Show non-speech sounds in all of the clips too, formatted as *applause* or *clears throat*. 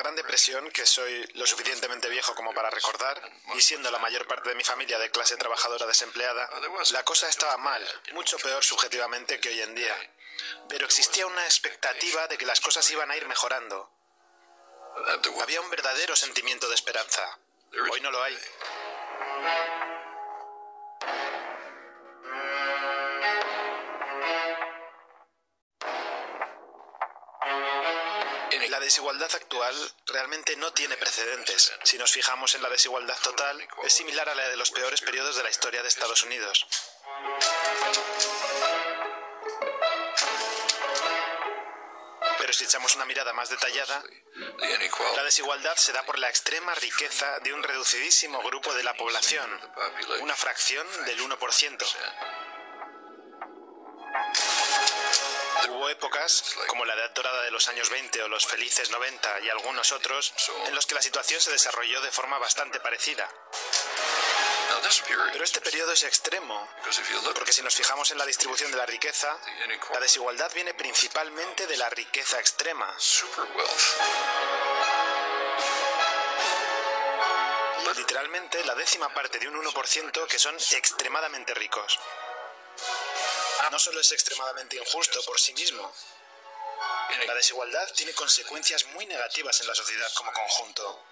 Gran Depresión, que soy lo suficientemente viejo como para recordar, y siendo la mayor parte de mi familia de clase trabajadora desempleada, la cosa estaba mal, mucho peor subjetivamente que hoy en día. Pero existía una expectativa de que las cosas iban a ir mejorando. Había un verdadero sentimiento de esperanza. Hoy no lo hay. La desigualdad actual realmente no tiene precedentes. Si nos fijamos en la desigualdad total, es similar a la de los peores periodos de la historia de Estados Unidos. Pero si echamos una mirada más detallada, la desigualdad se da por la extrema riqueza de un reducidísimo grupo de la población, una fracción del 1%. Hubo épocas, como la edad dorada de los años 20 o los felices 90 y algunos otros, en los que la situación se desarrolló de forma bastante parecida. Pero este periodo es extremo, porque si nos fijamos en la distribución de la riqueza, la desigualdad viene principalmente de la riqueza extrema. Literalmente la décima parte de un 1% que son extremadamente ricos. No solo es extremadamente injusto por sí mismo, la desigualdad tiene consecuencias muy negativas en la sociedad como conjunto.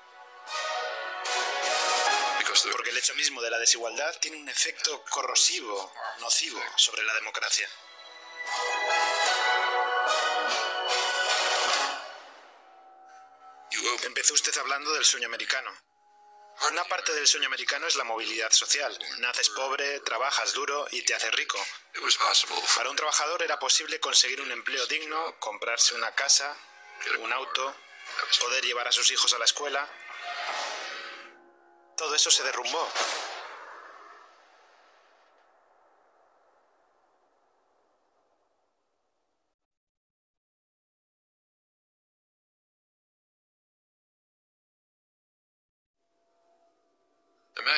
Porque el hecho mismo de la desigualdad tiene un efecto corrosivo, nocivo, sobre la democracia. Empezó usted hablando del sueño americano. Una parte del sueño americano es la movilidad social. Naces pobre, trabajas duro y te haces rico. Para un trabajador era posible conseguir un empleo digno, comprarse una casa, un auto, poder llevar a sus hijos a la escuela. Todo eso se derrumbó.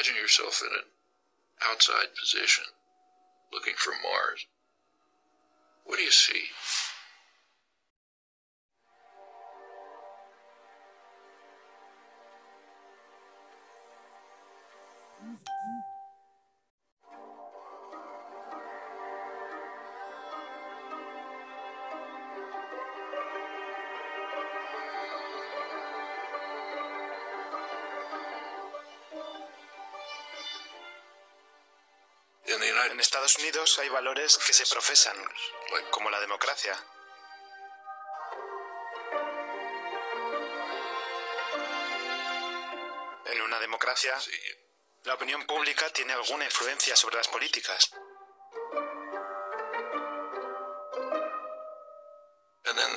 Imagine yourself in an outside position, looking from Mars. What do you see? En Estados Unidos hay valores que se profesan, como la democracia. En una democracia, la opinión pública tiene alguna influencia sobre las políticas.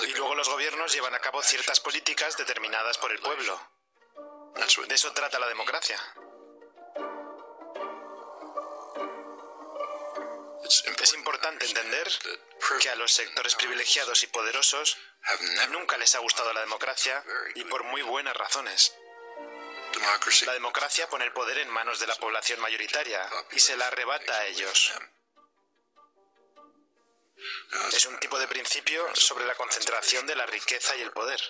Y luego los gobiernos llevan a cabo ciertas políticas determinadas por el pueblo. De eso trata la democracia. Es importante entender que a los sectores privilegiados y poderosos nunca les ha gustado la democracia y por muy buenas razones. La democracia pone el poder en manos de la población mayoritaria y se la arrebata a ellos. Es un tipo de principio sobre la concentración de la riqueza y el poder.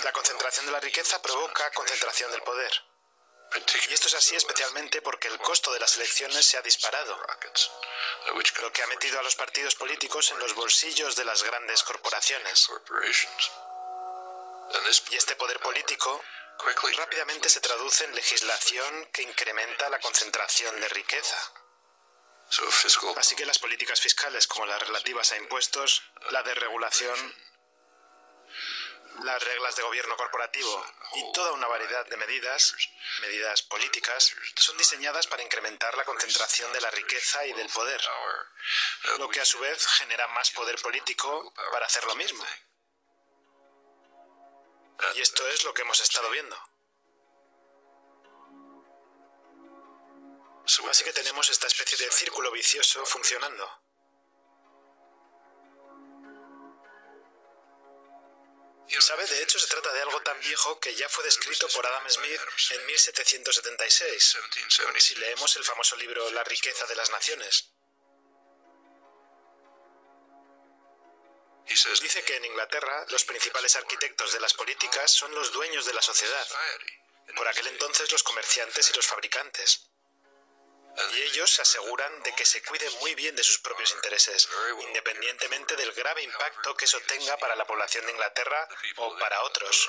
La concentración de la riqueza provoca concentración del poder. Y esto es así especialmente porque el costo de las elecciones se ha disparado, lo que ha metido a los partidos políticos en los bolsillos de las grandes corporaciones. Y este poder político rápidamente se traduce en legislación que incrementa la concentración de riqueza. Así que las políticas fiscales como las relativas a impuestos, la desregulación, las reglas de gobierno corporativo y toda una variedad de medidas, medidas políticas, son diseñadas para incrementar la concentración de la riqueza y del poder, lo que a su vez genera más poder político para hacer lo mismo. Y esto es lo que hemos estado viendo. Así que tenemos esta especie de círculo vicioso funcionando. Sabe, de hecho se trata de algo tan viejo que ya fue descrito por Adam Smith en 1776, si leemos el famoso libro La riqueza de las naciones. Dice que en Inglaterra los principales arquitectos de las políticas son los dueños de la sociedad, por aquel entonces los comerciantes y los fabricantes. Y ellos se aseguran de que se cuide muy bien de sus propios intereses, independientemente del grave impacto que eso tenga para la población de Inglaterra o para otros.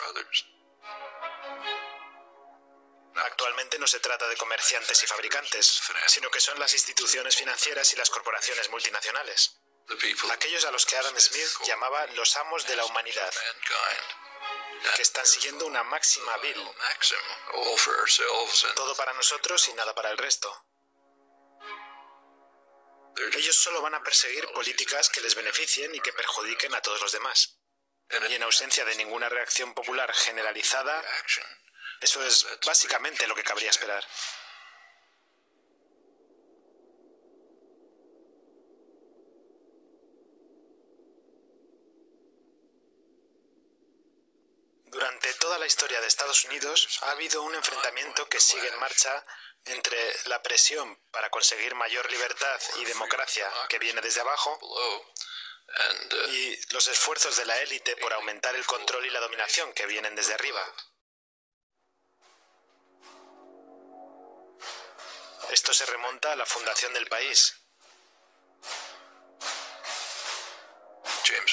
Actualmente no se trata de comerciantes y fabricantes, sino que son las instituciones financieras y las corporaciones multinacionales. Aquellos a los que Adam Smith llamaba los amos de la humanidad, que están siguiendo una máxima vil. Todo para nosotros y nada para el resto. Ellos solo van a perseguir políticas que les beneficien y que perjudiquen a todos los demás. Y en ausencia de ninguna reacción popular generalizada, eso es básicamente lo que cabría esperar. Durante toda la historia de Estados Unidos ha habido un enfrentamiento que sigue en marcha entre la presión para conseguir mayor libertad y democracia que viene desde abajo y los esfuerzos de la élite por aumentar el control y la dominación que vienen desde arriba. Esto se remonta a la fundación del país.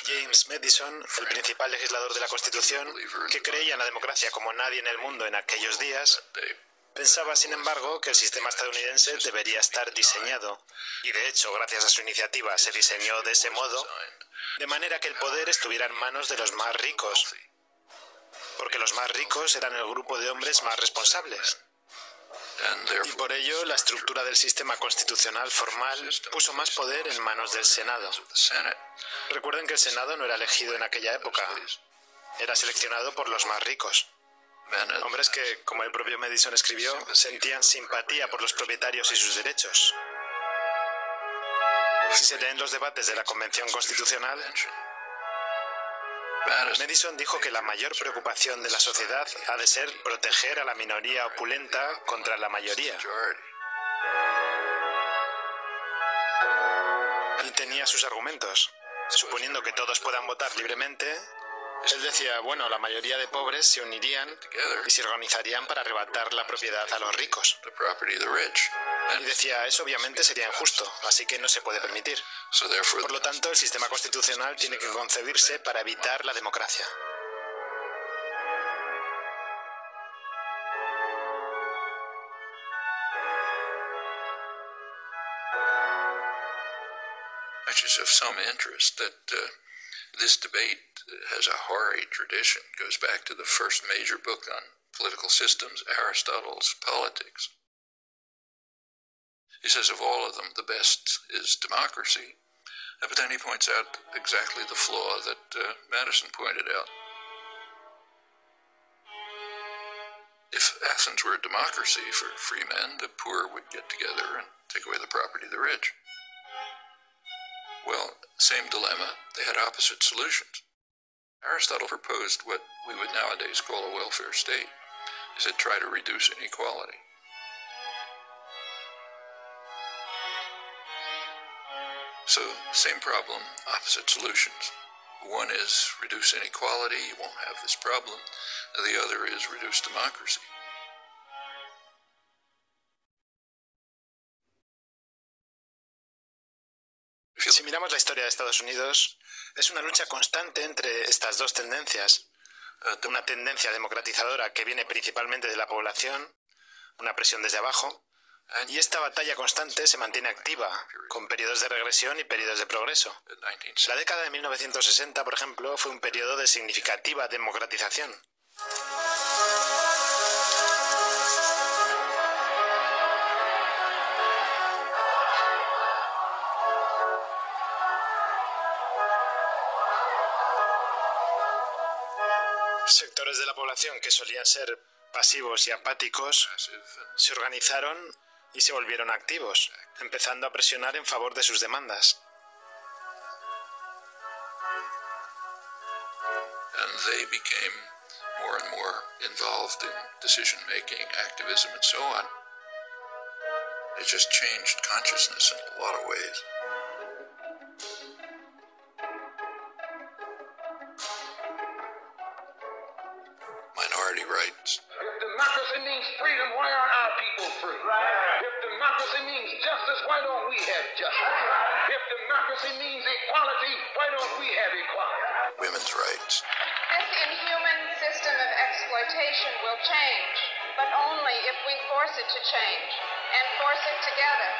James Madison, el principal legislador de la Constitución, que creía en la democracia como nadie en el mundo en aquellos días, Pensaba, sin embargo, que el sistema estadounidense debería estar diseñado, y de hecho, gracias a su iniciativa, se diseñó de ese modo, de manera que el poder estuviera en manos de los más ricos, porque los más ricos eran el grupo de hombres más responsables. Y por ello, la estructura del sistema constitucional formal puso más poder en manos del Senado. Recuerden que el Senado no era elegido en aquella época, era seleccionado por los más ricos. Hombres que, como el propio Madison escribió, sentían simpatía por los propietarios y sus derechos. Si se leen los debates de la Convención Constitucional, Madison dijo que la mayor preocupación de la sociedad ha de ser proteger a la minoría opulenta contra la mayoría. Y tenía sus argumentos. Suponiendo que todos puedan votar libremente, él decía, bueno, la mayoría de pobres se unirían y se organizarían para arrebatar la propiedad a los ricos. Y decía, eso obviamente sería injusto, así que no se puede permitir. Por lo tanto, el sistema constitucional tiene que concebirse para evitar la democracia. This debate has a hoary tradition, it goes back to the first major book on political systems, Aristotle's Politics. He says of all of them, the best is democracy. But then he points out exactly the flaw that uh, Madison pointed out. If Athens were a democracy for free men, the poor would get together and take away the property of the rich. Well, same dilemma, they had opposite solutions. Aristotle proposed what we would nowadays call a welfare state. He said try to reduce inequality. So, same problem, opposite solutions. One is reduce inequality, you won't have this problem. The other is reduce democracy. Si miramos la historia de Estados Unidos, es una lucha constante entre estas dos tendencias. Una tendencia democratizadora que viene principalmente de la población, una presión desde abajo, y esta batalla constante se mantiene activa, con periodos de regresión y periodos de progreso. La década de 1960, por ejemplo, fue un periodo de significativa democratización. Sectores de la población que solían ser pasivos y apáticos se organizaron y se volvieron activos, empezando a presionar en favor de sus demandas. It just changed consciousness in a lot of ways. It to change and force it together.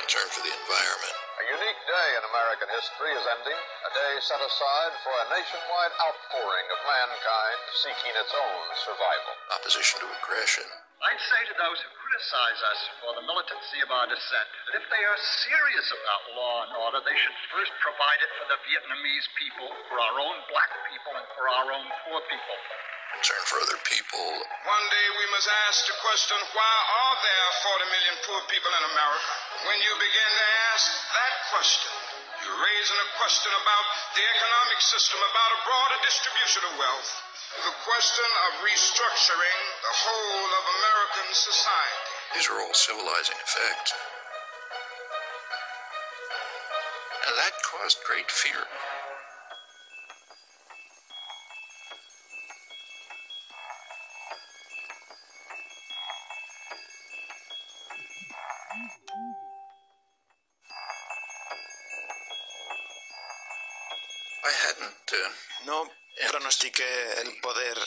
Concern for the environment. A unique day in American history is ending, a day set aside for a nationwide outpouring of mankind seeking its own survival. Opposition to aggression. I'd say to those who criticize us for the militancy of our dissent that if they are serious about law and order, they should first provide it for the Vietnamese people, for our own black people, and for our own poor people. Concern for other people. One day we must ask the question why are there 40 million poor people in America? When you begin to ask that question, you're raising a question about the economic system, about a broader distribution of wealth, the question of restructuring the whole of American society. These are all civilizing effects. And that caused great fear. Pronostiqué el poder.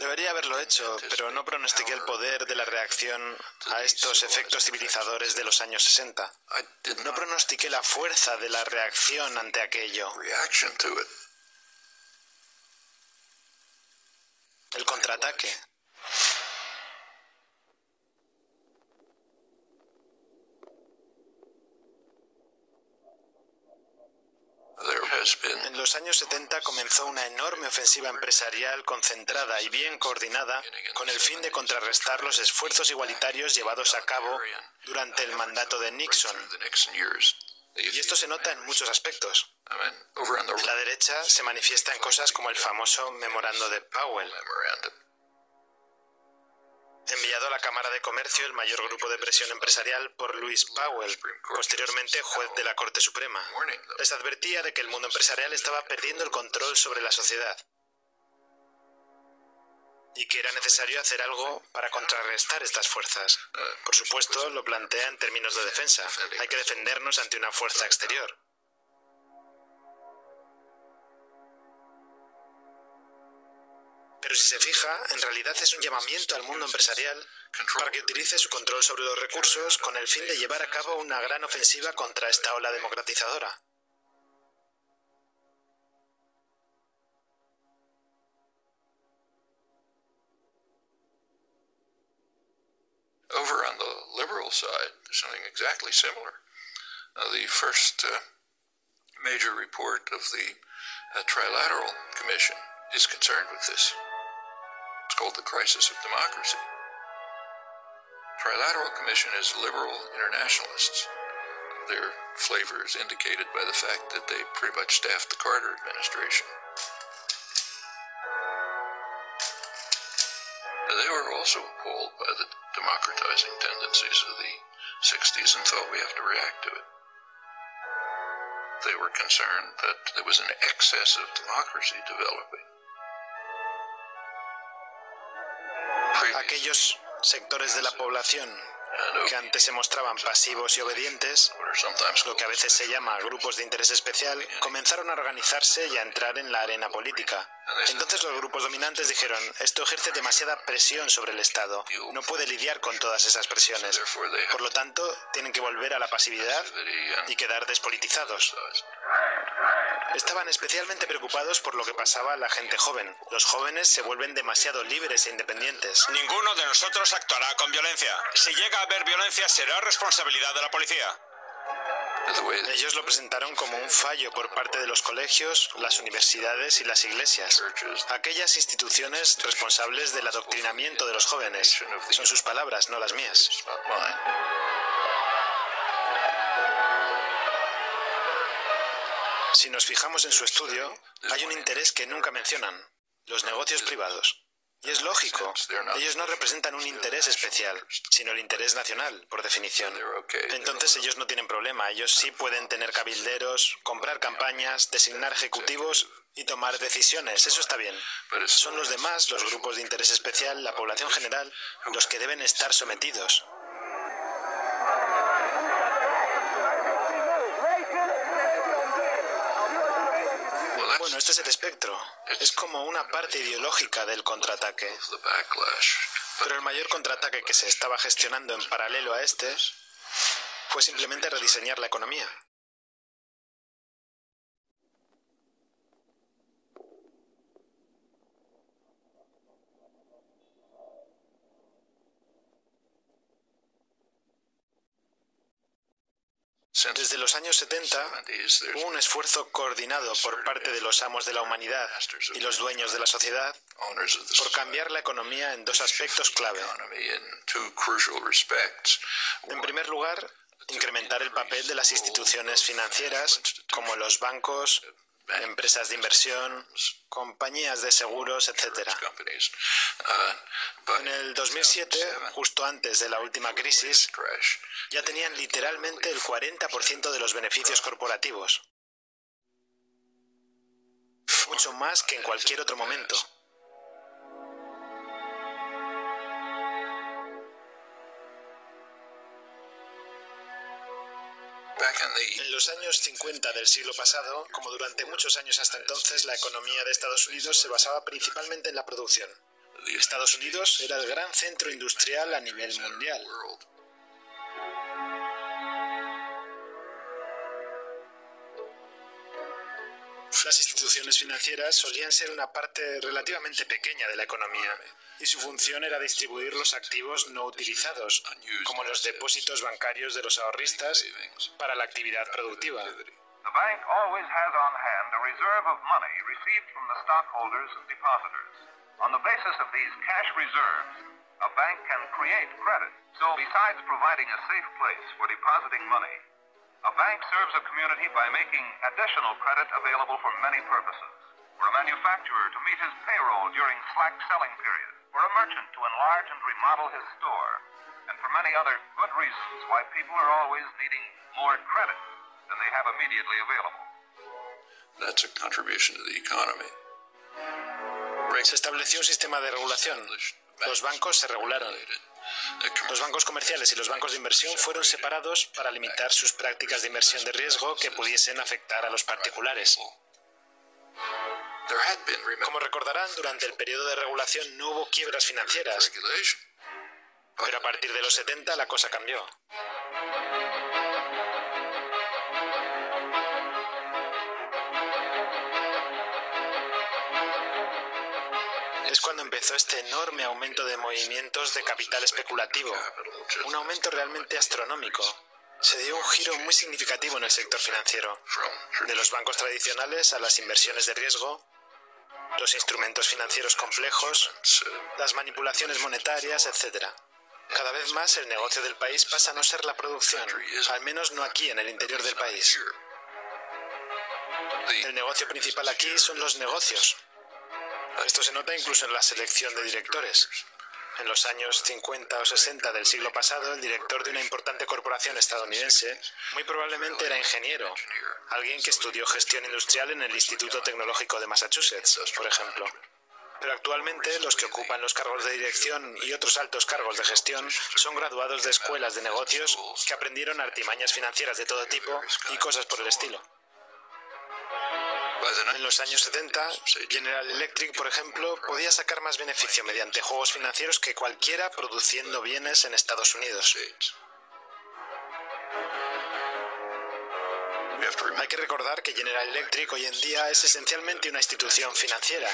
Debería haberlo hecho, pero no pronostiqué el poder de la reacción a estos efectos civilizadores de los años 60. I did No pronostiqué la fuerza de la reacción ante aquello, el contraataque. There has been En los años 70 comenzó una enorme ofensiva empresarial concentrada y bien coordinada con el fin de contrarrestar los esfuerzos igualitarios llevados a cabo durante el mandato de Nixon. Y esto se nota en muchos aspectos. La derecha se manifiesta en cosas como el famoso memorando de Powell. Enviado a la Cámara de Comercio el mayor grupo de presión empresarial por Louis Powell, posteriormente juez de la Corte Suprema. Les advertía de que el mundo empresarial estaba perdiendo el control sobre la sociedad y que era necesario hacer algo para contrarrestar estas fuerzas. Por supuesto, lo plantea en términos de defensa. Hay que defendernos ante una fuerza exterior. Pero si se fija, en realidad es un llamamiento al mundo empresarial para que utilice su control sobre los recursos con el fin de llevar a cabo una gran ofensiva contra esta ola democratizadora. Over on the liberal side, something exactly similar. Uh, the first uh, major report of the uh, Trilateral Commission is concerned with this. It's called the Crisis of Democracy. Trilateral Commission is liberal internationalists. Their flavor is indicated by the fact that they pretty much staffed the Carter administration. They were also appalled by the democratizing tendencies of the 60s and thought we have to react to it. They were concerned that there was an excess of democracy developing. Aquellos sectores de la población que antes se mostraban pasivos y obedientes, lo que a veces se llama grupos de interés especial, comenzaron a organizarse y a entrar en la arena política. Entonces los grupos dominantes dijeron, esto ejerce demasiada presión sobre el Estado, no puede lidiar con todas esas presiones. Por lo tanto, tienen que volver a la pasividad y quedar despolitizados. Estaban especialmente preocupados por lo que pasaba a la gente joven. Los jóvenes se vuelven demasiado libres e independientes. Ninguno de nosotros actuará con violencia. Si llega a haber violencia, será responsabilidad de la policía. Ellos lo presentaron como un fallo por parte de los colegios, las universidades y las iglesias. Aquellas instituciones responsables del adoctrinamiento de los jóvenes. Son sus palabras, no las mías. Si nos fijamos en su estudio, hay un interés que nunca mencionan, los negocios privados. Y es lógico, ellos no representan un interés especial, sino el interés nacional, por definición. Entonces ellos no tienen problema, ellos sí pueden tener cabilderos, comprar campañas, designar ejecutivos y tomar decisiones, eso está bien. Son los demás, los grupos de interés especial, la población general, los que deben estar sometidos. Bueno, este es el espectro. Es como una parte ideológica del contraataque. Pero el mayor contraataque que se estaba gestionando en paralelo a este fue simplemente rediseñar la economía. Desde los años 70 hubo un esfuerzo coordinado por parte de los amos de la humanidad y los dueños de la sociedad por cambiar la economía en dos aspectos clave. En primer lugar, incrementar el papel de las instituciones financieras como los bancos, empresas de inversión, compañías de seguros, etc. En el 2007, justo antes de la última crisis, ya tenían literalmente el 40% de los beneficios corporativos. Mucho más que en cualquier otro momento. En los años 50 del siglo pasado, como durante muchos años hasta entonces, la economía de Estados Unidos se basaba principalmente en la producción. Estados Unidos era el gran centro industrial a nivel mundial. Las instituciones financieras solían ser una parte relativamente pequeña de la economía y su función era distribuir los activos no utilizados, como los depósitos bancarios de los ahorristas, para la actividad productiva. A bank can create credit. So, besides providing a safe place for depositing money, a bank serves a community by making additional credit available for many purposes. For a manufacturer to meet his payroll during slack selling periods, for a merchant to enlarge and remodel his store, and for many other good reasons why people are always needing more credit than they have immediately available. That's a contribution to the economy. Se estableció un sistema de regulación. Los bancos se regularon. Los bancos comerciales y los bancos de inversión fueron separados para limitar sus prácticas de inversión de riesgo que pudiesen afectar a los particulares. Como recordarán, durante el periodo de regulación no hubo quiebras financieras, pero a partir de los 70 la cosa cambió. Cuando empezó este enorme aumento de movimientos de capital especulativo, un aumento realmente astronómico. Se dio un giro muy significativo en el sector financiero, de los bancos tradicionales a las inversiones de riesgo, los instrumentos financieros complejos, las manipulaciones monetarias, etc. Cada vez más el negocio del país pasa a no ser la producción, al menos no aquí en el interior del país. El negocio principal aquí son los negocios. Esto se nota incluso en la selección de directores. En los años 50 o 60 del siglo pasado, el director de una importante corporación estadounidense muy probablemente era ingeniero, alguien que estudió gestión industrial en el Instituto Tecnológico de Massachusetts, por ejemplo. Pero actualmente los que ocupan los cargos de dirección y otros altos cargos de gestión son graduados de escuelas de negocios que aprendieron artimañas financieras de todo tipo y cosas por el estilo. En los años 70, General Electric, por ejemplo, podía sacar más beneficio mediante juegos financieros que cualquiera produciendo bienes en Estados Unidos. Hay que recordar que General Electric hoy en día es esencialmente una institución financiera.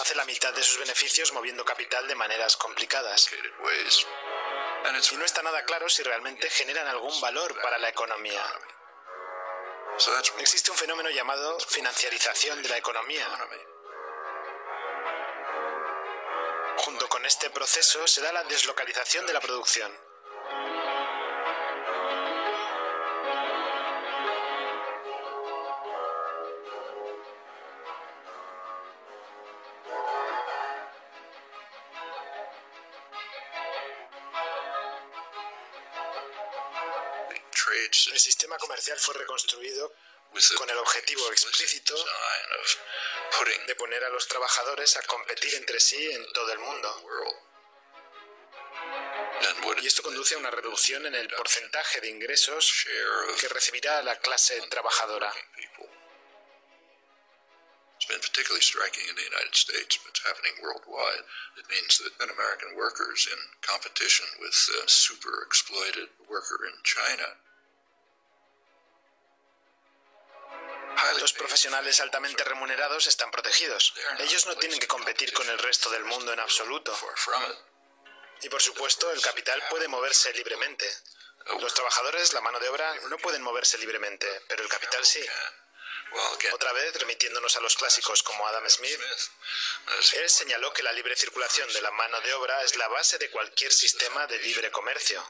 Hace la mitad de sus beneficios moviendo capital de maneras complicadas. Y no está nada claro si realmente generan algún valor para la economía. Existe un fenómeno llamado financiarización de la economía. Junto con este proceso se da la deslocalización de la producción. El sistema comercial fue reconstruido con el objetivo explícito de poner a los trabajadores a competir entre sí en todo el mundo. Y esto conduce a una reducción en el porcentaje de ingresos que recibirá la clase trabajadora. It's been particularly striking in the United States, but it's happening worldwide. It means that an American worker is in competition with a super exploited worker in China. Los profesionales altamente remunerados están protegidos. Ellos no tienen que competir con el resto del mundo en absoluto. Y por supuesto, el capital puede moverse libremente. Los trabajadores, la mano de obra, no pueden moverse libremente, pero el capital sí. Otra vez, remitiéndonos a los clásicos como Adam Smith, él señaló que la libre circulación de la mano de obra es la base de cualquier sistema de libre comercio.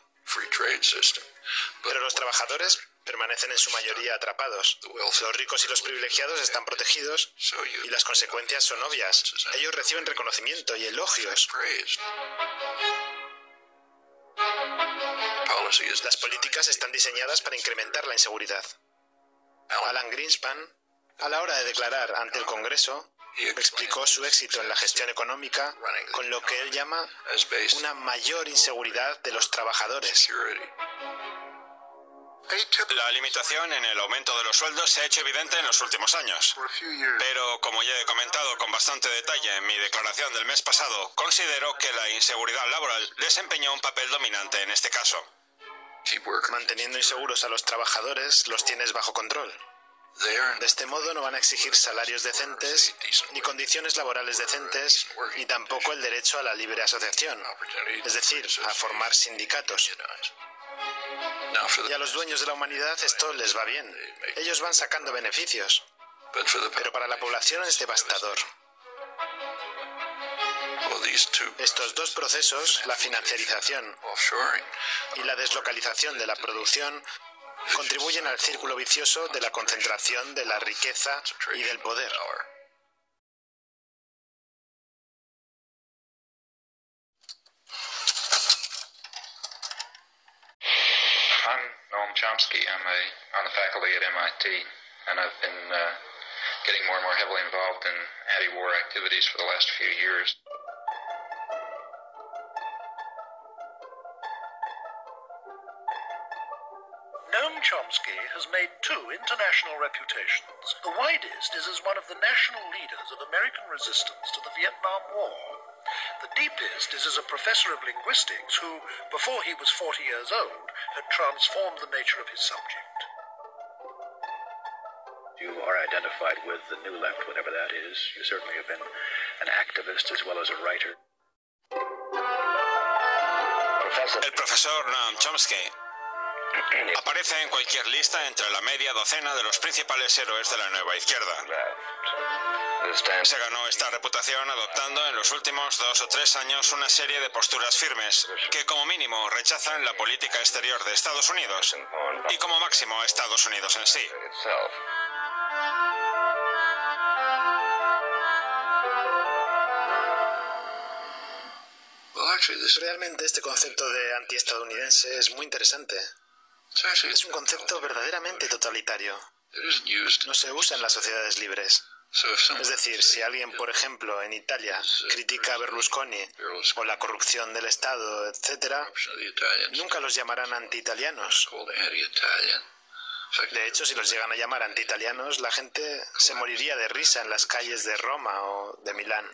Pero los trabajadores permanecen en su mayoría atrapados. Los ricos y los privilegiados están protegidos y las consecuencias son obvias. Ellos reciben reconocimiento y elogios. Las políticas están diseñadas para incrementar la inseguridad. Alan Greenspan, a la hora de declarar ante el Congreso, explicó su éxito en la gestión económica con lo que él llama una mayor inseguridad de los trabajadores. La limitación en el aumento de los sueldos se ha hecho evidente en los últimos años. Pero, como ya he comentado con bastante detalle en mi declaración del mes pasado, considero que la inseguridad laboral desempeñó un papel dominante en este caso. Manteniendo inseguros a los trabajadores, los tienes bajo control. De este modo no van a exigir salarios decentes, ni condiciones laborales decentes, ni tampoco el derecho a la libre asociación, es decir, a formar sindicatos. Y a los dueños de la humanidad esto les va bien. Ellos van sacando beneficios. Pero para la población es devastador. Estos dos procesos, la financiarización y la deslocalización de la producción, contribuyen al círculo vicioso de la concentración de la riqueza y del poder. Noam Chomsky. I'm a, on the faculty at MIT, and I've been uh, getting more and more heavily involved in anti-war activities for the last few years. Noam Chomsky has made two international reputations. The widest is as one of the national leaders of American resistance to the Vietnam War. The deepest is as a professor of linguistics who, before he was 40 years old, had transformed the nature of his subject. You are identified with the New Left, whatever that is. You certainly have been an activist as well as a writer. El profesor Noam Chomsky *clears throat* aparece en cualquier lista entre la media docena de los principales héroes de la nueva izquierda. Se ganó esta reputación adoptando en los últimos dos o tres años una serie de posturas firmes que como mínimo rechazan la política exterior de Estados Unidos y como máximo a Estados Unidos en sí. Realmente este concepto de antiestadounidense es muy interesante. Es un concepto verdaderamente totalitario. No se usa en las sociedades libres. Es decir, si alguien, por ejemplo, en Italia critica a Berlusconi o la corrupción del Estado, etc., nunca los llamarán anti-italianos. De hecho, si los llegan a llamar anti-italianos, la gente se moriría de risa en las calles de Roma o de Milán.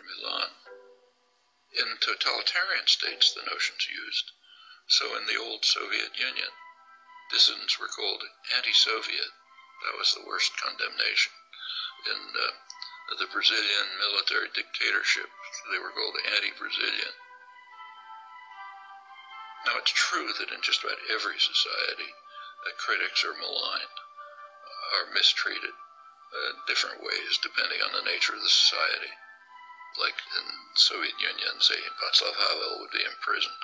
In totalitarian states, the notion's used. So in the old Soviet Union, dissidents were called anti-Soviet. That was the worst condemnation. In uh, the Brazilian military dictatorship, they were called anti-Brazilian. Now it's true that in just about every society, uh, critics are maligned, are mistreated uh, different ways depending on the nature of the society. Like in Soviet Union, say Václav Havel would be imprisoned.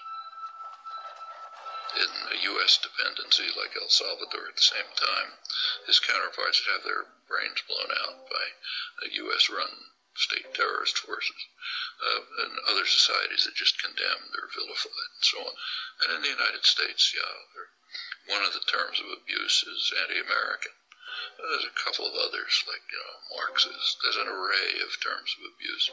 In a U.S. dependency like El Salvador at the same time, his counterparts would have their brains blown out by U.S.-run state terrorist forces. Uh, and other societies that just condemned or vilified and so on. And in the United States, yeah, One of the terms of abuse is anti-American. There's a couple of others, like you know, Marxist. There's an array of terms of abuse.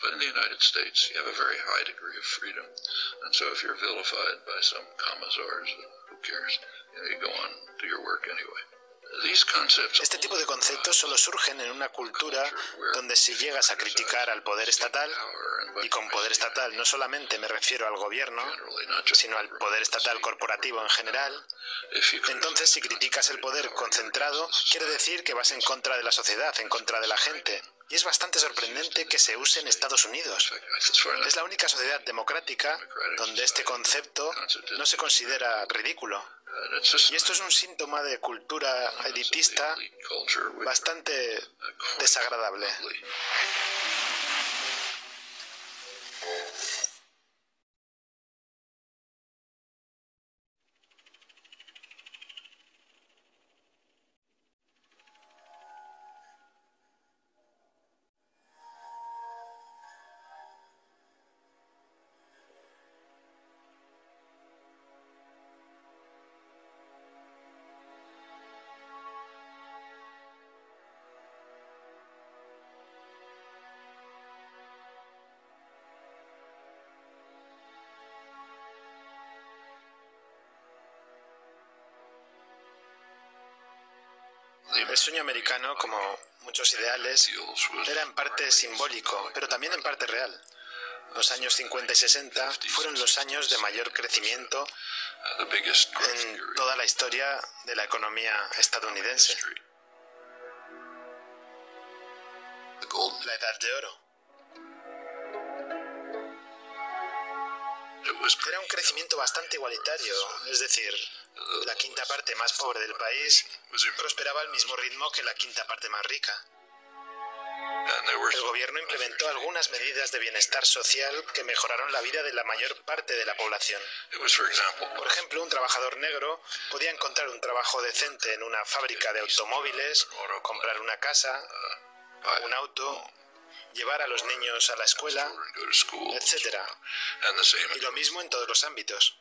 But in the United States, you have a very high degree of freedom, and so if you're vilified by some commissars, who cares? You, know, you go on do your work anyway. Este tipo de conceptos solo surgen en una cultura donde si llegas a criticar al poder estatal, y con poder estatal no solamente me refiero al gobierno, sino al poder estatal corporativo en general, entonces si criticas el poder concentrado, quiere decir que vas en contra de la sociedad, en contra de la gente. Y es bastante sorprendente que se use en Estados Unidos. Es la única sociedad democrática donde este concepto no se considera ridículo. Y esto es un síntoma de cultura elitista bastante desagradable. El sueño americano, como muchos ideales, era en parte simbólico, pero también en parte real. Los años 50 y 60 fueron los años de mayor crecimiento en toda la historia de la economía estadounidense. La edad de oro. Era un crecimiento bastante igualitario, es decir, la quinta parte más pobre del país prosperaba al mismo ritmo que la quinta parte más rica. El gobierno implementó algunas medidas de bienestar social que mejoraron la vida de la mayor parte de la población. Por ejemplo, un trabajador negro podía encontrar un trabajo decente en una fábrica de automóviles, comprar una casa, un auto, llevar a los niños a la escuela, etc. Y lo mismo en todos los ámbitos.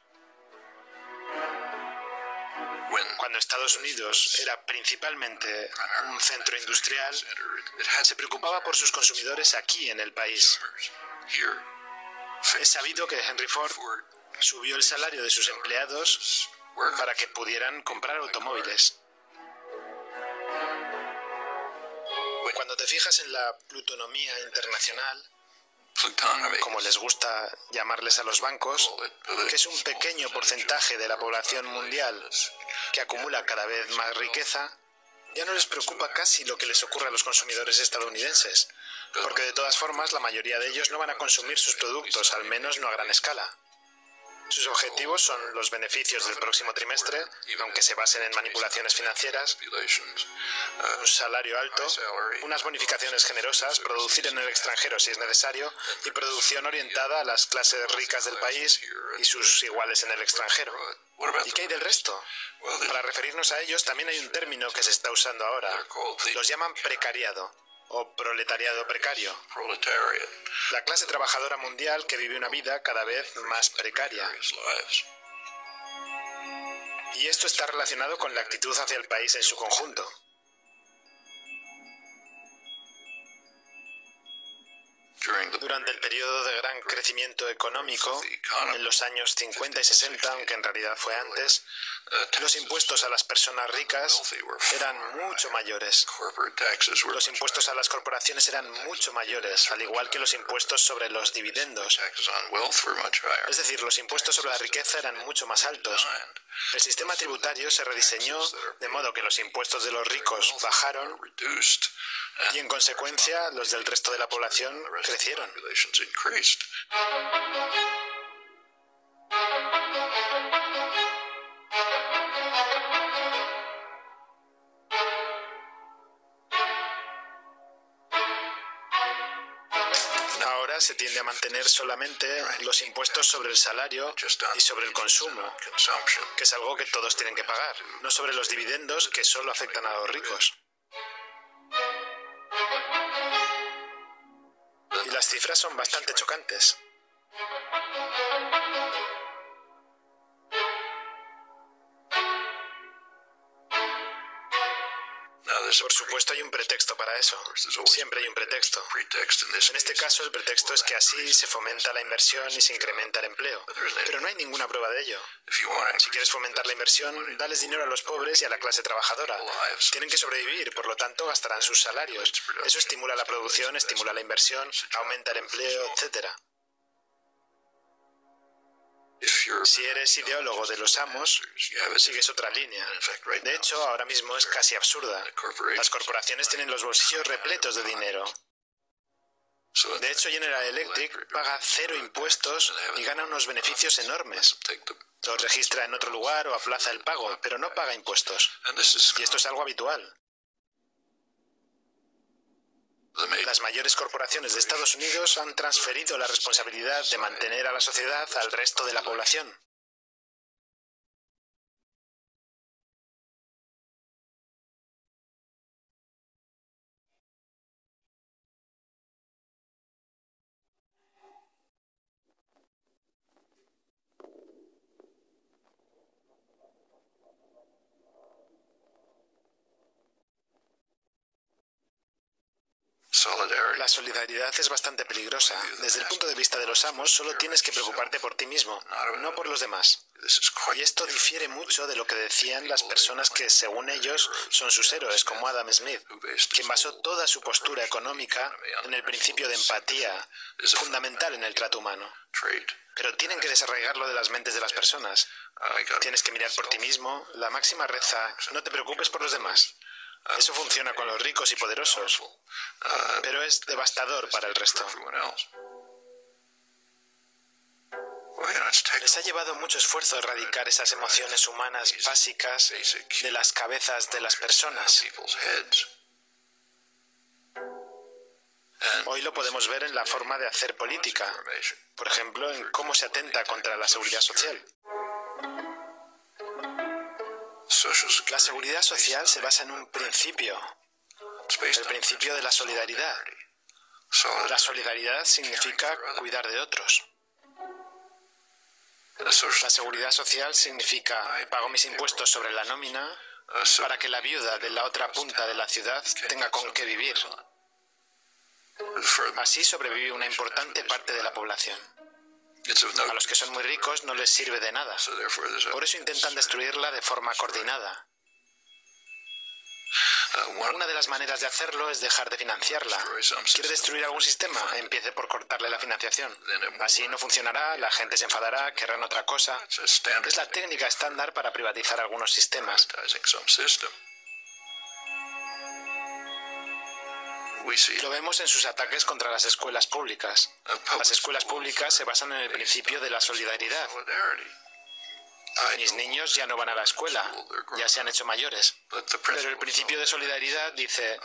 Cuando Estados Unidos era principalmente un centro industrial, se preocupaba por sus consumidores aquí en el país. Es sabido que Henry Ford subió el salario de sus empleados para que pudieran comprar automóviles. Cuando te fijas en la plutonomía internacional, como les gusta llamarles a los bancos, que es un pequeño porcentaje de la población mundial que acumula cada vez más riqueza, ya no les preocupa casi lo que les ocurre a los consumidores estadounidenses, porque de todas formas la mayoría de ellos no van a consumir sus productos, al menos no a gran escala. Sus objetivos son los beneficios del próximo trimestre, aunque se basen en manipulaciones financieras, un salario alto, unas bonificaciones generosas, producir en el extranjero si es necesario y producción orientada a las clases ricas del país y sus iguales en el extranjero. ¿Y qué hay del resto? Para referirnos a ellos también hay un término que se está usando ahora. Los llaman precariado o proletariado precario. La clase trabajadora mundial que vive una vida cada vez más precaria. Y esto está relacionado con la actitud hacia el país en su conjunto. Durante el periodo de gran crecimiento económico, en los años 50 y 60, aunque en realidad fue antes, los impuestos a las personas ricas eran mucho mayores. Los impuestos a las corporaciones eran mucho mayores, al igual que los impuestos sobre los dividendos. Es decir, los impuestos sobre la riqueza eran mucho más altos. El sistema tributario se rediseñó de modo que los impuestos de los ricos bajaron y en consecuencia los del resto de la población crecieron. Ahora se tiende a mantener solamente los impuestos sobre el salario y sobre el consumo, que es algo que todos tienen que pagar, no sobre los dividendos que solo afectan a los ricos. Las cifras son bastante chocantes. Por supuesto hay un pretexto para eso. Siempre hay un pretexto. En este caso el pretexto es que así se fomenta la inversión y se incrementa el empleo. Pero no hay ninguna prueba de ello. Si quieres fomentar la inversión, dales dinero a los pobres y a la clase trabajadora. Tienen que sobrevivir, por lo tanto gastarán sus salarios. Eso estimula la producción, estimula la inversión, aumenta el empleo, etcétera. Si eres ideólogo de los amos, sigues otra línea. De hecho, ahora mismo es casi absurda. Las corporaciones tienen los bolsillos repletos de dinero. De hecho, General Electric paga cero impuestos y gana unos beneficios enormes. Los registra en otro lugar o aplaza el pago, pero no paga impuestos. Y esto es algo habitual. Las mayores corporaciones de Estados Unidos han transferido la responsabilidad de mantener a la sociedad al resto de la población. La solidaridad es bastante peligrosa. Desde el punto de vista de los amos, solo tienes que preocuparte por ti mismo, no por los demás. Y esto difiere mucho de lo que decían las personas que, según ellos, son sus héroes, como Adam Smith, quien basó toda su postura económica en el principio de empatía, fundamental en el trato humano. Pero tienen que desarraigarlo de las mentes de las personas. Tienes que mirar por ti mismo. La máxima reza, no te preocupes por los demás. Eso funciona con los ricos y poderosos, pero es devastador para el resto. Les ha llevado mucho esfuerzo erradicar esas emociones humanas básicas de las cabezas de las personas. Hoy lo podemos ver en la forma de hacer política, por ejemplo, en cómo se atenta contra la seguridad social. La seguridad social se basa en un principio, el principio de la solidaridad. La solidaridad significa cuidar de otros. La seguridad social significa pago mis impuestos sobre la nómina para que la viuda de la otra punta de la ciudad tenga con qué vivir. Así sobrevive una importante parte de la población. A los que son muy ricos no les sirve de nada. Por eso intentan destruirla de forma coordinada. Una de las maneras de hacerlo es dejar de financiarla. ¿Quiere destruir algún sistema? Empiece por cortarle la financiación. Así no funcionará, la gente se enfadará, querrán otra cosa. Es la técnica estándar para privatizar algunos sistemas. Lo vemos en sus ataques contra las escuelas públicas. Las escuelas públicas se basan en el principio de la solidaridad. Mis niños ya no van a la escuela, ya se han hecho mayores. Pero el principio de solidaridad dice,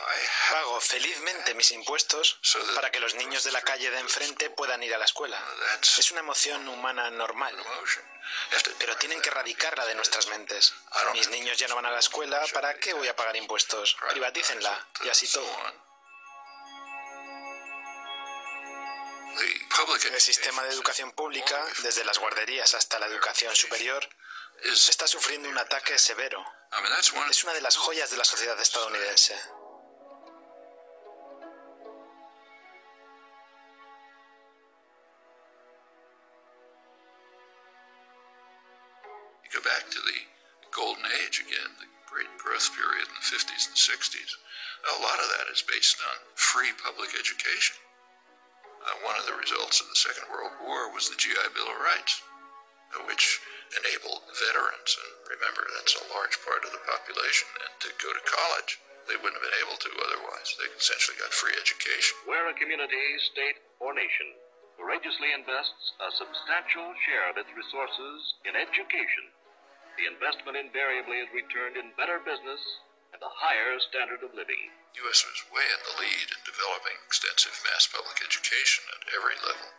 pago felizmente mis impuestos para que los niños de la calle de enfrente puedan ir a la escuela. Es una emoción humana normal. Pero tienen que erradicarla de nuestras mentes. Mis niños ya no van a la escuela, ¿para qué voy a pagar impuestos? Privatícenla y así todo. El sistema de educación pública, desde las guarderías hasta la educación superior, está sufriendo un ataque severo. Es una de las joyas de la sociedad estadounidense. go back to the golden age again, the great growth period in the 50s and 60s. A lot of that is based on free public education. Uh, one of the results of the Second World War was the GI Bill of Rights, uh, which enabled veterans, and remember that's a large part of the population, and to go to college. They wouldn't have been able to otherwise. They essentially got free education. Where a community, state, or nation courageously invests a substantial share of its resources in education, the investment invariably is returned in better business and a higher standard of living. U.S. was way in the lead in developing extensive mass public education at every level.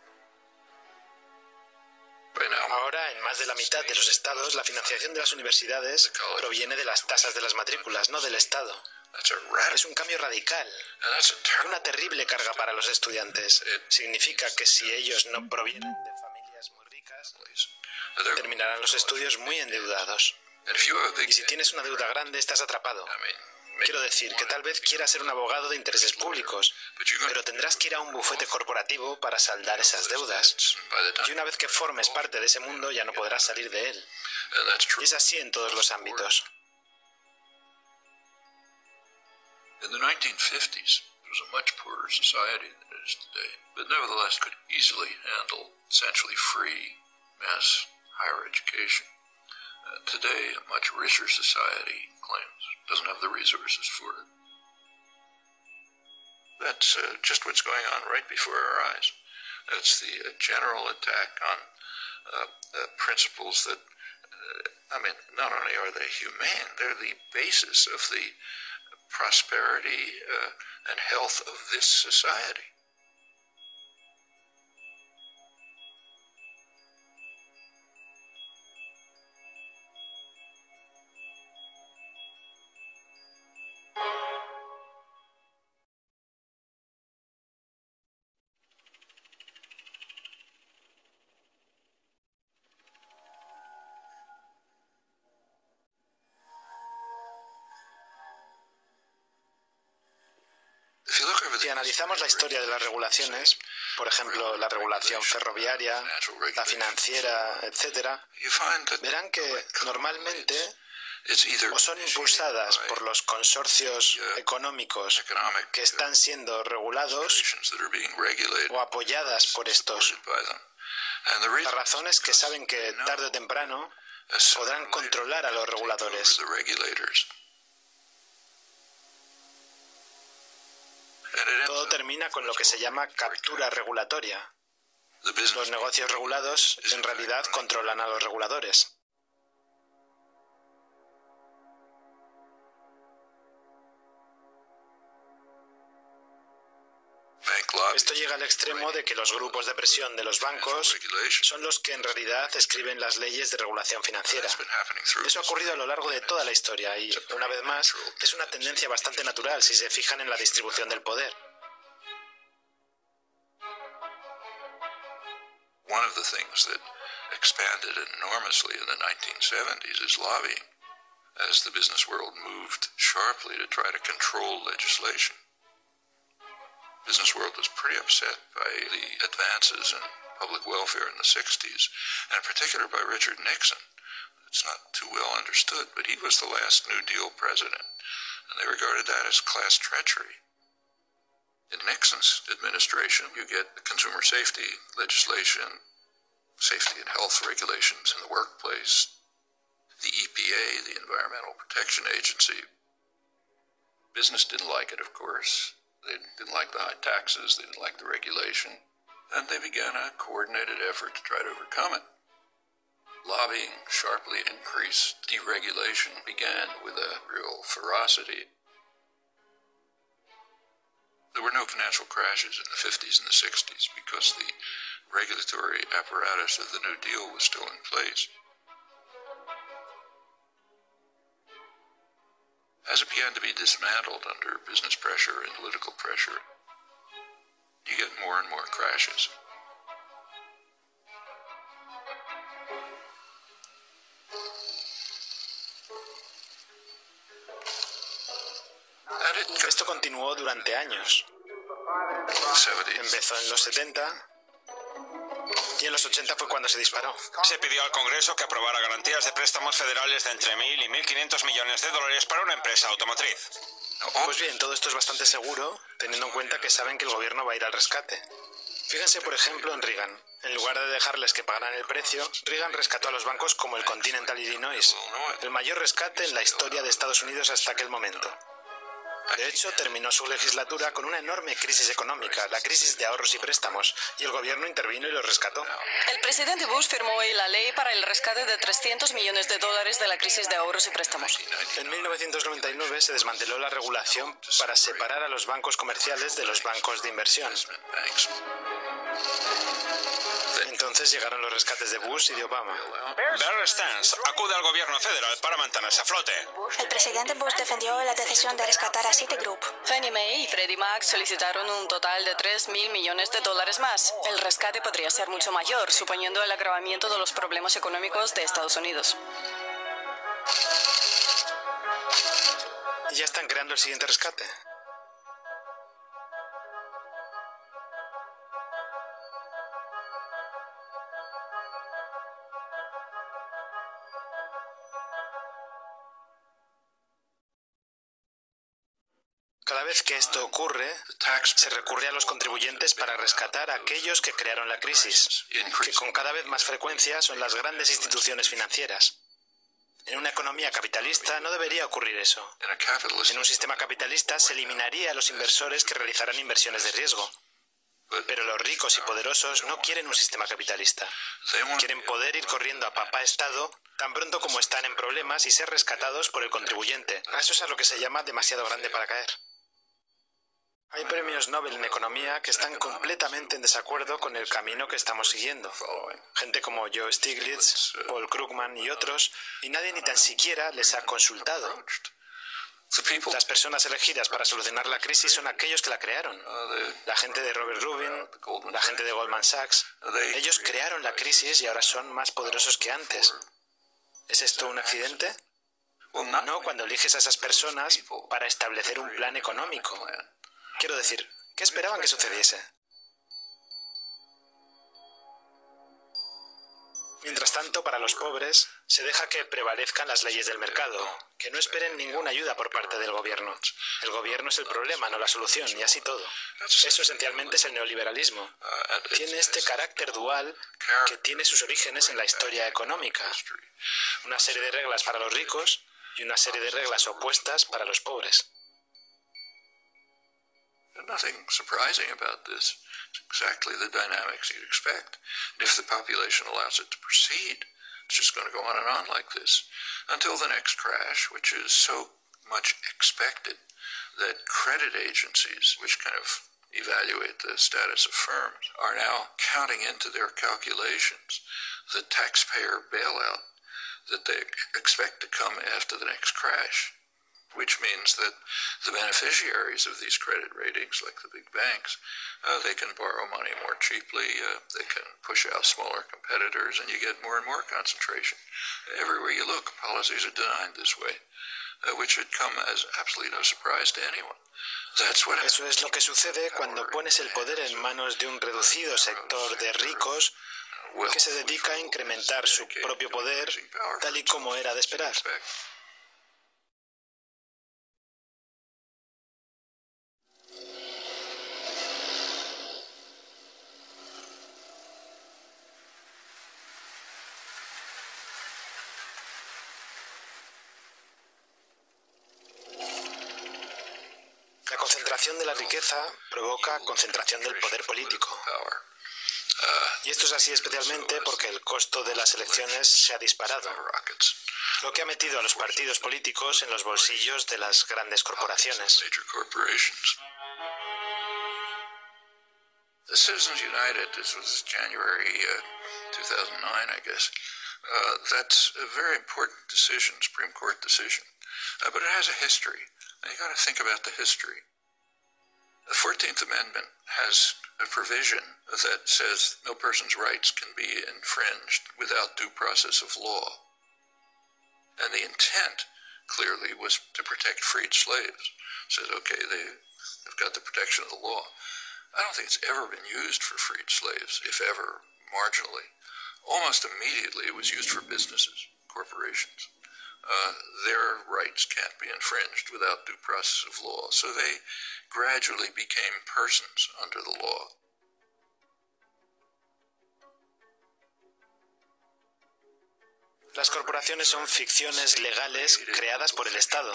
Ahora, en más de la mitad de los estados, la financiación de las universidades proviene de las tasas de las matrículas, no del Estado. Es un cambio radical, una terrible carga para los estudiantes. Significa que si ellos no provienen de familias muy ricas, terminarán los estudios muy endeudados. Y si tienes una deuda grande, estás atrapado. Quiero decir que tal vez quieras ser un abogado de intereses públicos, pero tendrás que ir a un bufete corporativo para saldar esas deudas. Y una vez que formes parte de ese mundo ya no podrás salir de él. Y es así en todos los ámbitos. In the 1950s, it was a much poorer society than it is today, but nevertheless could easily handle essentially free mass higher education. Uh, today, a much richer society claims doesn't have the resources for it. That's uh, just what's going on right before our eyes. That's the uh, general attack on uh, uh, principles that, uh, I mean, not only are they humane, they're the basis of the prosperity and health of this society. Si analizamos la historia de las regulaciones, por ejemplo, la regulación ferroviaria, la financiera, etc., verán que normalmente o son impulsadas por los consorcios económicos que están siendo regulados o apoyadas por estos. La razón es que saben que tarde o temprano podrán controlar a los reguladores. Todo termina con lo que se llama captura regulatoria. Los negocios regulados en realidad controlan a los reguladores. Esto llega al extremo de que los grupos de presión de los bancos son los que en realidad escriben las leyes de regulación financiera. Eso ha ocurrido a lo largo de toda la historia y, una vez más, es una tendencia bastante natural si se fijan en la distribución del poder. One of the things that expanded enormously in the 1970s is lobbying, as the business world moved sharply to try to control legislation. Business world was pretty upset by the advances in public welfare in the 60s, and in particular by Richard Nixon. It's not too well understood, but he was the last New Deal president, and they regarded that as class treachery. In Nixon's administration, you get the consumer safety legislation, safety and health regulations in the workplace, the EPA, the Environmental Protection Agency. Business didn't like it, of course. They didn't like the high taxes, they didn't like the regulation, and they began a coordinated effort to try to overcome it. Lobbying sharply increased. Deregulation began with a real ferocity. There were no financial crashes in the 50s and the 60s because the regulatory apparatus of the New Deal was still in place. As it began to be dismantled under business pressure and political pressure, you get more and more crashes. Esto continuó durante años. Empezó en los 70 y en los 80 fue cuando se disparó. Se pidió al Congreso que aprobara garantías de préstamos federales de entre 1.000 y 1.500 millones de dólares para una empresa automotriz. Pues bien, todo esto es bastante seguro, teniendo en cuenta que saben que el gobierno va a ir al rescate. Fíjense, por ejemplo, en Reagan. En lugar de dejarles que pagaran el precio, Reagan rescató a los bancos como el Continental Illinois, el mayor rescate en la historia de Estados Unidos hasta aquel momento. De hecho, terminó su legislatura con una enorme crisis económica, la crisis de ahorros y préstamos, y el gobierno intervino y lo rescató. El presidente Bush firmó hoy la ley para el rescate de 300 millones de dólares de la crisis de ahorros y préstamos. En 1999 se desmanteló la regulación para separar a los bancos comerciales de los bancos de inversión. Entonces llegaron los rescates de Bush y de Obama. Bear Stearns acude al gobierno federal para mantenerse a flote. El presidente Bush defendió la decisión de rescatar a Citigroup. Fannie Mae y Freddie Mac solicitaron un total de 3 mil millones de dólares más. El rescate podría ser mucho mayor, suponiendo el agravamiento de los problemas económicos de Estados Unidos. Ya están creando el siguiente rescate. Cada vez que esto ocurre, se recurre a los contribuyentes para rescatar a aquellos que crearon la crisis, que con cada vez más frecuencia son las grandes instituciones financieras. En una economía capitalista no debería ocurrir eso. En un sistema capitalista se eliminaría a los inversores que realizaran inversiones de riesgo. Pero los ricos y poderosos no quieren un sistema capitalista. Quieren poder ir corriendo a papá Estado tan pronto como están en problemas y ser rescatados por el contribuyente. Eso es a lo que se llama demasiado grande para caer. Hay premios Nobel en economía que están completamente en desacuerdo con el camino que estamos siguiendo. Gente como Joe Stiglitz, Paul Krugman y otros, y nadie ni tan siquiera les ha consultado. Las personas elegidas para solucionar la crisis son aquellos que la crearon. La gente de Robert Rubin, la gente de Goldman Sachs. Ellos crearon la crisis y ahora son más poderosos que antes. ¿Es esto un accidente? No cuando eliges a esas personas para establecer un plan económico. Quiero decir, ¿qué esperaban que sucediese? Mientras tanto, para los pobres, se deja que prevalezcan las leyes del mercado, que no esperen ninguna ayuda por parte del gobierno. El gobierno es el problema, no la solución, y así todo. Eso esencialmente es el neoliberalismo. Tiene este carácter dual que tiene sus orígenes en la historia económica. Una serie de reglas para los ricos y una serie de reglas opuestas para los pobres. Nothing surprising about this. It's exactly the dynamics you'd expect. And if the population allows it to proceed, it's just going to go on and on like this until the next crash, which is so much expected that credit agencies, which kind of evaluate the status of firms, are now counting into their calculations the taxpayer bailout that they expect to come after the next crash which means that the beneficiaries of these credit ratings, like the big banks, uh, they can borrow money more cheaply, uh, they can push out smaller competitors, and you get more and more concentration. Everywhere you look, policies are designed this way, uh, which should come as absolutely no surprise to anyone. That's what Eso es lo que sucede cuando pones el poder en manos de un reducido sector de ricos que se dedica a incrementar su propio poder tal y como era de esperar. Provoca concentración del poder político. Y esto es así especialmente porque el costo de las elecciones se ha disparado, lo que ha metido a los partidos políticos en los bolsillos de las grandes corporaciones. Citizens United, this was January uh, 2009, I guess. Uh, that's a very important decision, Supreme Court decision. Uh, but it has a history. And you got to think about the history. 14th Amendment has a provision that says no person's rights can be infringed without due process of law. And the intent clearly was to protect freed slaves. Says, okay, they, they've got the protection of the law. I don't think it's ever been used for freed slaves, if ever, marginally. Almost immediately it was used for businesses, corporations. Uh, their rights can't be infringed without due process of law. So they gradually became persons under the law. Las corporaciones son ficciones legales creadas por el Estado.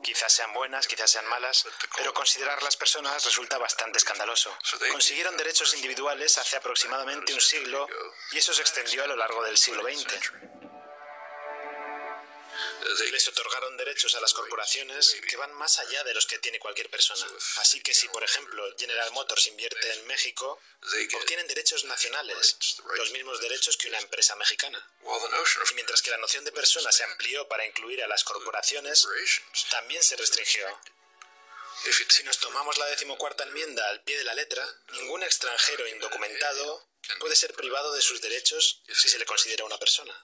Quizás sean buenas, quizás sean malas, pero considerar las personas resulta bastante escandaloso. Consiguieron derechos individuales hace aproximadamente un siglo y eso se extendió a lo largo del siglo XX. Les otorgaron derechos a las corporaciones que van más allá de los que tiene cualquier persona. Así que si, por ejemplo, General Motors invierte en México, obtienen derechos nacionales, los mismos derechos que una empresa mexicana. Y mientras que la noción de persona se amplió para incluir a las corporaciones, también se restringió. Si nos tomamos la decimocuarta enmienda al pie de la letra, ningún extranjero indocumentado puede ser privado de sus derechos si se le considera una persona.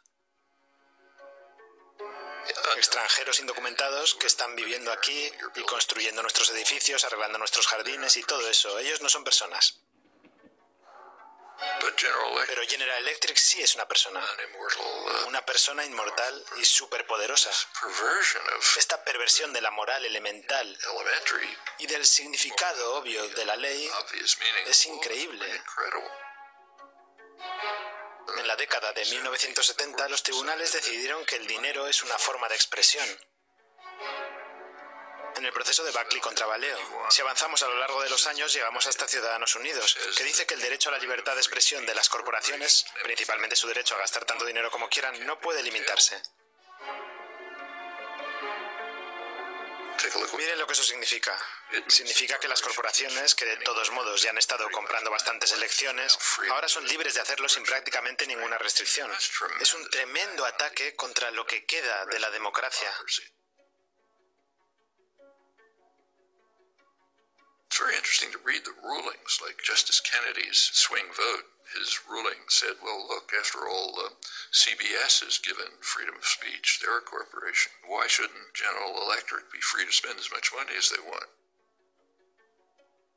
Extranjeros indocumentados que están viviendo aquí y construyendo nuestros edificios, arreglando nuestros jardines y todo eso. Ellos no son personas. Pero General Electric sí es una persona. Una persona inmortal y superpoderosa. Esta perversión de la moral elemental y del significado obvio de la ley es increíble. En la década de 1970 los tribunales decidieron que el dinero es una forma de expresión en el proceso de Buckley contra Valeo. Si avanzamos a lo largo de los años, llegamos hasta Ciudadanos Unidos, que dice que el derecho a la libertad de expresión de las corporaciones, principalmente su derecho a gastar tanto dinero como quieran, no puede limitarse. Miren lo que eso significa. Significa que las corporaciones, que de todos modos ya han estado comprando bastantes elecciones, ahora son libres de hacerlo sin prácticamente ninguna restricción. Es un tremendo ataque contra lo que queda de la democracia. It's very interesting to read the rulings, like Justice Kennedy's swing vote. His ruling said, well, look, after all, uh, CBS is given freedom of speech. They're a corporation. Why shouldn't General Electric be free to spend as much money as they want?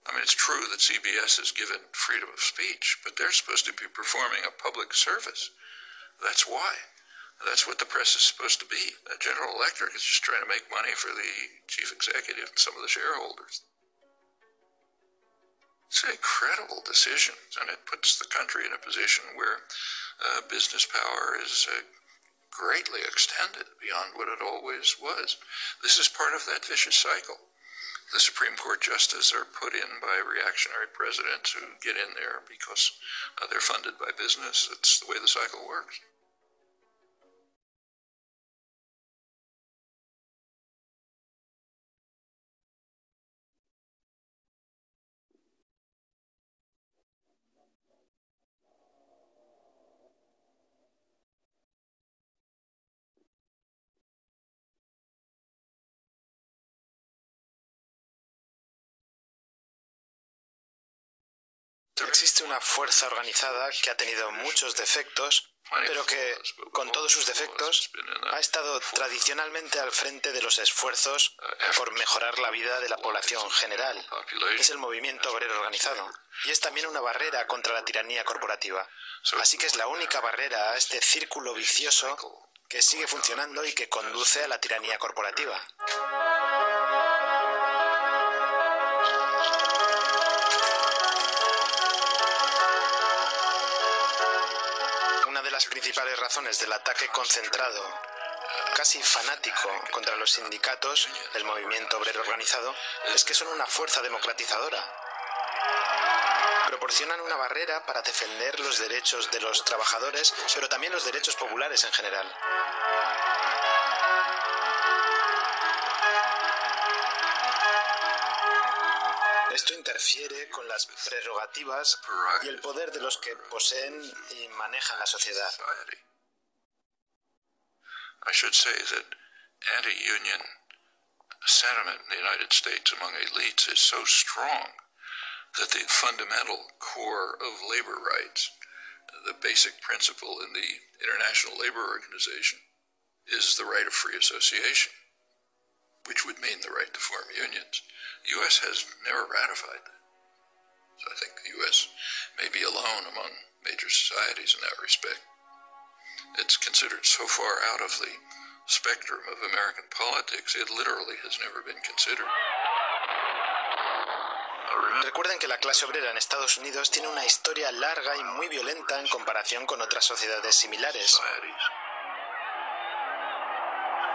I mean, it's true that CBS is given freedom of speech, but they're supposed to be performing a public service. That's why. That's what the press is supposed to be. General Electric is just trying to make money for the chief executive and some of the shareholders. It's an incredible decision, and it puts the country in a position where uh, business power is uh, greatly extended beyond what it always was. This is part of that vicious cycle. The Supreme Court justices are put in by reactionary presidents who get in there because uh, they're funded by business. It's the way the cycle works. Existe una fuerza organizada que ha tenido muchos defectos, pero que, con todos sus defectos, ha estado tradicionalmente al frente de los esfuerzos por mejorar la vida de la población general. Es el movimiento obrero organizado. Y es también una barrera contra la tiranía corporativa. Así que es la única barrera a este círculo vicioso que sigue funcionando y que conduce a la tiranía corporativa. Principales razones del ataque concentrado, casi fanático, contra los sindicatos, el movimiento obrero organizado, es que son una fuerza democratizadora. Proporcionan una barrera para defender los derechos de los trabajadores, pero también los derechos populares en general. Esto interfiere con las prerrogativas y el poder de los que poseen y manejan la sociedad. I should say that anti-union sentiment in the United States among elites is so strong that the fundamental core of labor rights, the basic principle in the International Labor Organization, is the right of free association, which would mean the right to form unions. The U.S. has never ratified that. So I think the U.S. may be alone among major societies in that respect. It's considered so far out of the spectrum of American politics, it literally has never been considered. Recuerden que la clase obrera en Estados Unidos tiene una historia larga y muy violenta en comparación con otras sociedades similares.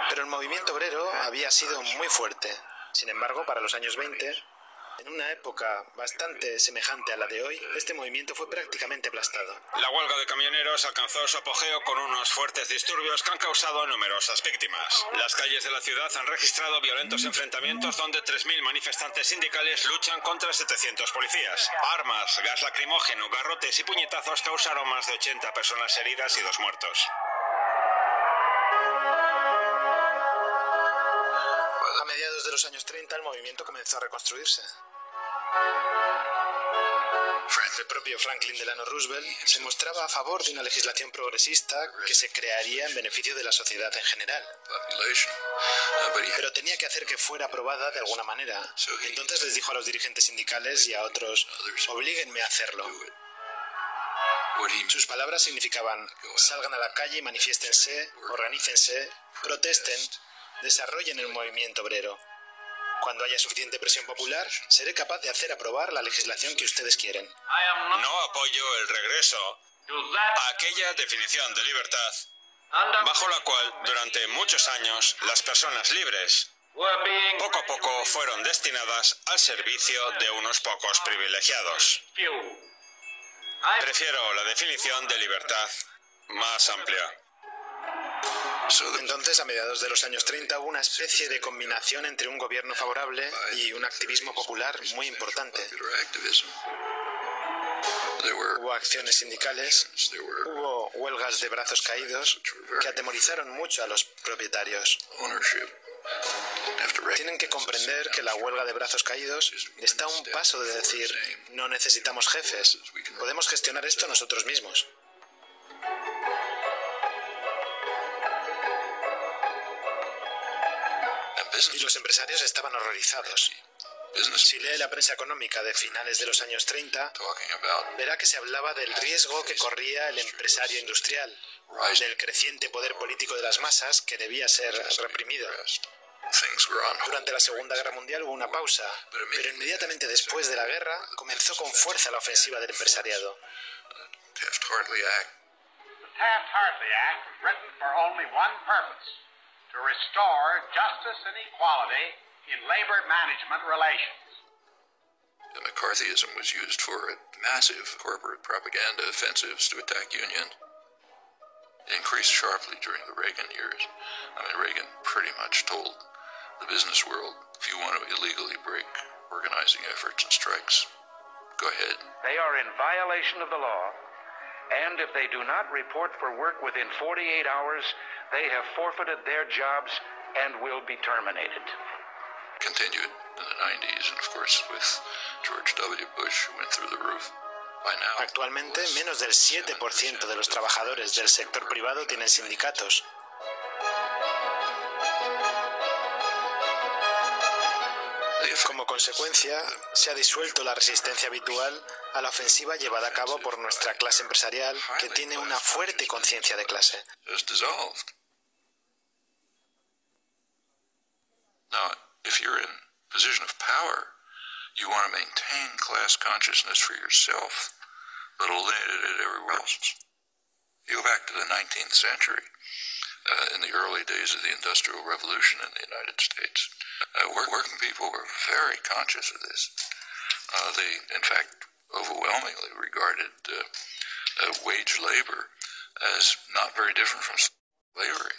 Pero el movimiento obrero había sido muy fuerte. Sin embargo, para los años 20, en una época bastante semejante a la de hoy, este movimiento fue prácticamente aplastado. La huelga de camioneros alcanzó su apogeo con unos fuertes disturbios que han causado numerosas víctimas. Las calles de la ciudad han registrado violentos enfrentamientos donde 3.000 manifestantes sindicales luchan contra 700 policías. Armas, gas lacrimógeno, garrotes y puñetazos causaron más de 80 personas heridas y dos muertos. A mediados de los años 30 el movimiento comenzó a reconstruirse. El propio Franklin Delano Roosevelt se mostraba a favor de una legislación progresista que se crearía en beneficio de la sociedad en general. Pero tenía que hacer que fuera aprobada de alguna manera. Entonces les dijo a los dirigentes sindicales y a otros, oblíguenme a hacerlo. Sus palabras significaban, salgan a la calle y manifiéstense, organícense, protesten, desarrollen el movimiento obrero. Cuando haya suficiente presión popular, seré capaz de hacer aprobar la legislación que ustedes quieren. No apoyo el regreso a aquella definición de libertad bajo la cual durante muchos años las personas libres poco a poco fueron destinadas al servicio de unos pocos privilegiados. Prefiero la definición de libertad más amplia. Entonces, a mediados de los años 30 hubo una especie de combinación entre un gobierno favorable y un activismo popular muy importante. Hubo acciones sindicales, hubo huelgas de brazos caídos que atemorizaron mucho a los propietarios. Tienen que comprender que la huelga de brazos caídos está a un paso de decir, no necesitamos jefes, podemos gestionar esto nosotros mismos. Y los empresarios estaban horrorizados. Si lee la prensa económica de finales de los años 30, verá que se hablaba del riesgo que corría el empresario industrial, del creciente poder político de las masas que debía ser reprimido. Durante la Segunda Guerra Mundial hubo una pausa, pero inmediatamente después de la guerra comenzó con fuerza la ofensiva del empresariado. Taft-Hartley Act was written for only one purpose, to restore justice and equality in labor management relations. The McCarthyism was used for massive corporate propaganda offensives to attack unions. It increased sharply during the Reagan years. I mean, Reagan pretty much told the business world if you want to illegally break organizing efforts and strikes, go ahead. They are in violation of the law, and if they do not report for work within 48 hours, they have forfeited their jobs and will be terminated. Continued in the 90s, and of course with George W. Bush, who went through the roof. Actualmente, menos del 7% de los trabajadores del sector privado tienen sindicatos. Como consecuencia, se ha disuelto la resistencia habitual a la ofensiva llevada a cabo por nuestra clase empresarial, que tiene una fuerte conciencia de clase. Now, if you're in position of power, you want to maintain class consciousness for yourself, but eliminate it everywhere else. You go back to the 19th century, uh, in the early days of the Industrial Revolution in the United States. Uh, working people were very conscious of this. Uh, they, in fact, overwhelmingly regarded uh, uh, wage labor as not very different from slavery.